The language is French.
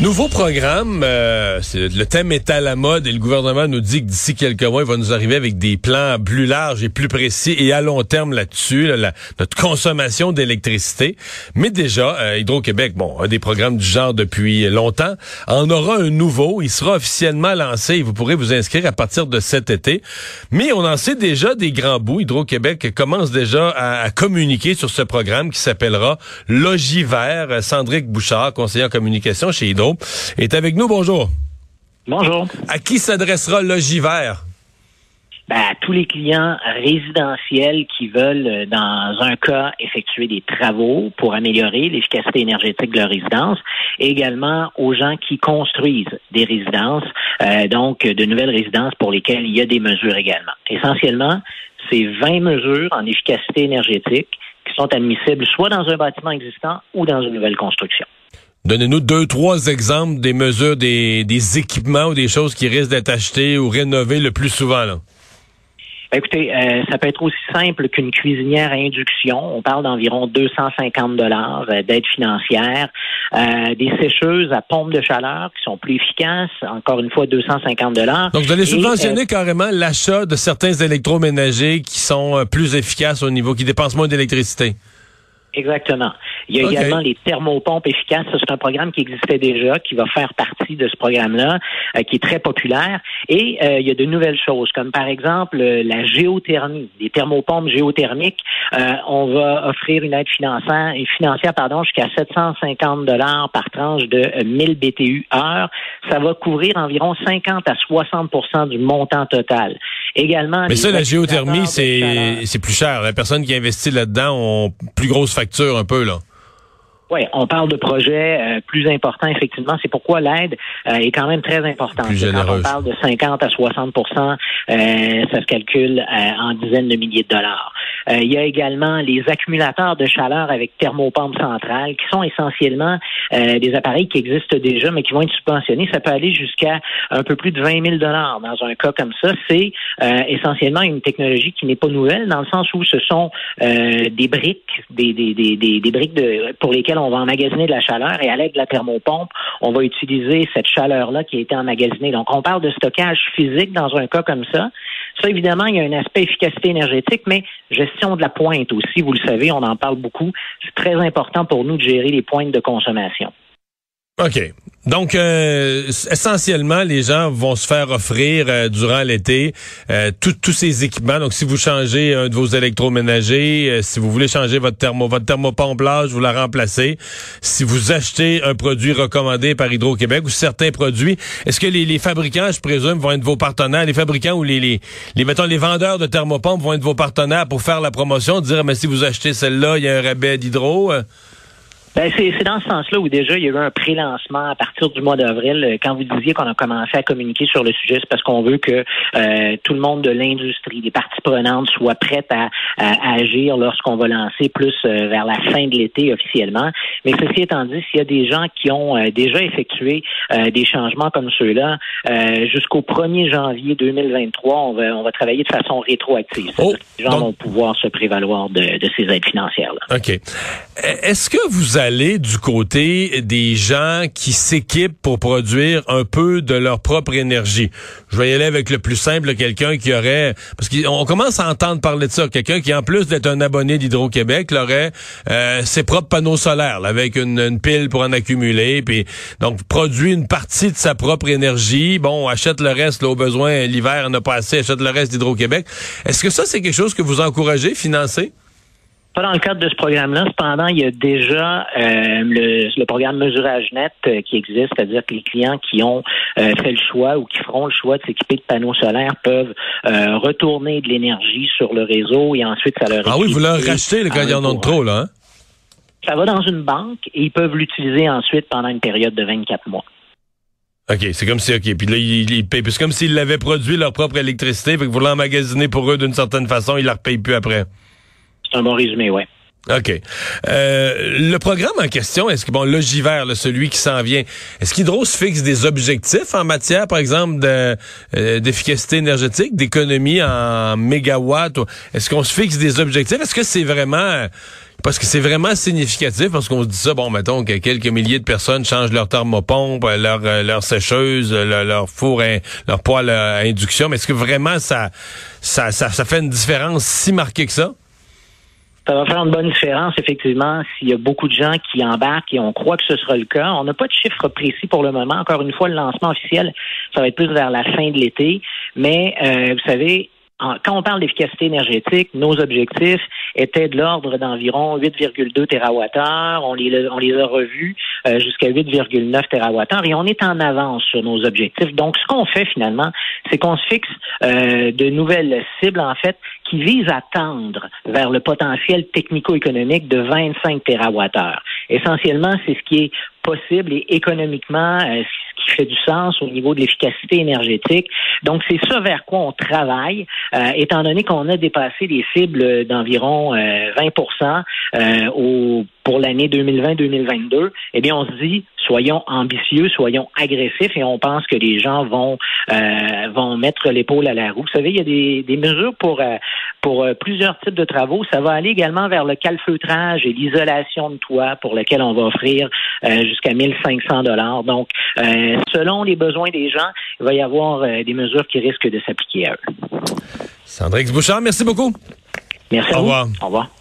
Nouveau programme, euh, le thème est à la mode et le gouvernement nous dit que d'ici quelques mois, il va nous arriver avec des plans plus larges et plus précis et à long terme là-dessus, notre consommation d'électricité. Mais déjà, euh, Hydro-Québec, bon, a des programmes du genre depuis longtemps, en aura un nouveau. Il sera officiellement lancé et vous pourrez vous inscrire à partir de cet été. Mais on en sait déjà des grands bouts. Hydro-Québec commence déjà à, communiquer sur ce programme qui s'appellera Logivert. Sandrick Bouchard, conseiller en communication chez Hydro est avec nous. Bonjour. Bonjour. À qui s'adressera Logiver? Ben, à tous les clients résidentiels qui veulent, euh, dans un cas, effectuer des travaux pour améliorer l'efficacité énergétique de leur résidence, et également aux gens qui construisent des résidences, euh, donc de nouvelles résidences pour lesquelles il y a des mesures également. Essentiellement, c'est 20 mesures en efficacité énergétique qui sont admissibles soit dans un bâtiment existant ou dans une nouvelle construction. Donnez-nous deux, trois exemples des mesures, des, des, équipements ou des choses qui risquent d'être achetées ou rénovées le plus souvent. Là. Ben, écoutez, euh, ça peut être aussi simple qu'une cuisinière à induction. On parle d'environ 250 dollars euh, d'aide financière. Euh, des sécheuses à pompe de chaleur qui sont plus efficaces. Encore une fois, 250 dollars. Donc, vous allez subventionner carrément l'achat de certains électroménagers qui sont plus efficaces au niveau, qui dépensent moins d'électricité. Exactement. Il y a également les thermopompes efficaces. C'est un programme qui existait déjà, qui va faire partie de ce programme-là, euh, qui est très populaire. Et euh, il y a de nouvelles choses, comme par exemple euh, la géothermie, les thermopompes géothermiques. on va offrir une aide financière, financière pardon, jusqu'à 750 dollars par tranche de 1000 BTU heure. Ça va couvrir environ 50 à 60% du montant total. Également. Mais ça, la géothermie, c'est c'est plus cher. La personne qui investit là-dedans ont plus grosse facture un peu là. Oui, on parle de projets euh, plus importants, effectivement. C'est pourquoi l'aide euh, est quand même très importante. Quand on parle de 50 à 60% euh, ça se calcule en dizaines de milliers de dollars. il y a également les accumulateurs de chaleur avec thermopompe centrale, qui sont essentiellement des appareils qui existent déjà, mais qui vont être subventionnés. Ça peut aller jusqu'à un peu plus de 20 000 dollars dans un cas comme ça. C'est essentiellement une technologie qui n'est pas nouvelle, dans le sens où ce sont des briques, des, des, des, des, briques de, pour lesquelles on va emmagasiner de la chaleur et à l'aide de la thermopompe, on va utiliser cette chaleur-là qui a été emmagasinée. Donc, on parle de stockage physique dans un cas comme ça. Ça, évidemment, il y a un aspect efficacité énergétique, mais gestion de la pointe aussi, vous le savez, on en parle beaucoup. C'est très important pour nous de gérer les pointes de consommation. OK. Donc, euh, essentiellement, les gens vont se faire offrir euh, durant l'été euh, tous ces équipements. Donc, si vous changez un de vos électroménagers, si vous voulez changer votre thermo, votre thermopomplage, vous la remplacez. Si vous achetez un produit recommandé par Hydro-Québec ou certains produits, est-ce que les, fabricants, je présume, vont être vos partenaires, les fabricants ou les, les, les, mettons, les vendeurs de thermopompes vont être vos partenaires pour faire la promotion, dire, mais si vous achetez celle-là, il y a un rabais d'hydro? Ben, c'est dans ce sens-là où déjà il y a eu un pré-lancement à partir du mois d'avril. Euh, quand vous disiez qu'on a commencé à communiquer sur le sujet, c'est parce qu'on veut que euh, tout le monde de l'industrie, les parties prenantes, soient prêtes à, agir lorsqu'on va lancer plus euh, vers la fin de l'été officiellement. Mais ceci étant dit, s'il y a des gens qui ont déjà effectué des changements comme ceux-là, jusqu'au 1er janvier 2023, on va, on va travailler de façon rétroactive. Oh, les gens vont pouvoir se prévaloir de, de ces aides financières-là. OK. Est-ce que vous du côté des gens qui s'équipent pour produire un peu de leur propre énergie. Je vais y aller avec le plus simple, quelqu'un qui aurait, parce qu'on commence à entendre parler de ça, quelqu'un qui en plus d'être un abonné d'Hydro-Québec, aurait euh, ses propres panneaux solaires, avec une, pile pour en accumuler, puis donc produit une partie de sa propre énergie. Bon, achète le reste là, au besoin l'hiver, n'a pas assez, achète le reste d'Hydro-Québec. Est-ce que ça c'est quelque chose que vous encouragez, financer? Pas dans le cadre de ce programme-là. Cependant, il y a déjà euh, le, programme Mesurage Net euh, qui existe, c'est-à-dire que les clients qui ont euh, fait le choix ou qui feront le choix de s'équiper de panneaux solaires peuvent retourner de l'énergie sur le réseau et ensuite ça leur Ah oui, vous leur rachetez quand il y en a trop, là, hein? Ça va dans une banque et ils peuvent l'utiliser ensuite pendant une période de 24 mois. OK, c'est comme si, OK. Puis là, ils, ils payent. C'est comme s'ils avaient produit leur propre électricité, fait que vous l'emmagasiner pour eux d'une certaine façon, ils la repayent plus après. C'est un bon résumé, oui. OK. Euh, le programme en question, est-ce que, bon, l'ogiver, celui qui s'en vient, est-ce qu'Hydro se fixe des objectifs en matière, par exemple, euh, d'efficacité énergétique, d'économie en mégawatts? Est-ce qu'on se fixe des objectifs? Est-ce que c'est vraiment... Parce que c'est vraiment significatif, parce qu'on se dit ça, bon, mettons que quelques milliers de personnes changent leur thermopompe, leur, euh, leur sécheuse, leur, four, leur poêle à induction, mais est-ce que vraiment ça, ça, ça, ça fait une différence si marquée que ça? Ça va faire une bonne différence, effectivement, s'il y a beaucoup de gens qui embarquent et on croit que ce sera le cas. On n'a pas de chiffres précis pour le moment. Encore une fois, le lancement officiel, ça va être plus vers la fin de l'été. Mais, euh, vous savez, quand on parle d'efficacité énergétique, nos objectifs étaient de l'ordre d'environ 8,2 TWh. On les, on les a revus euh, jusqu'à 8,9 TWh et on est en avance sur nos objectifs. Donc, ce qu'on fait finalement, c'est qu'on se fixe euh, de nouvelles cibles, en fait, qui visent à tendre vers le potentiel technico-économique de 25 TWh. Essentiellement, c'est ce qui est possible et économiquement euh, ce qui fait du sens au niveau de l'efficacité énergétique. Donc, c'est ça vers quoi on travaille, euh, étant donné qu'on a dépassé des cibles d'environ 20% euh, au, pour l'année 2020-2022. Eh bien, on se dit, soyons ambitieux, soyons agressifs et on pense que les gens vont vont mettre l'épaule à la roue. Vous savez, il y a des, des mesures pour pour plusieurs types de travaux. Ça va aller également vers le calfeutrage et l'isolation de toit pour lequel on va offrir jusqu'à 1500 dollars. Donc, euh, selon les besoins des gens, il va y avoir euh, des mesures qui risquent de s'appliquer à eux. Sandrix Bouchard, merci beaucoup. Merci. Au revoir. Au revoir.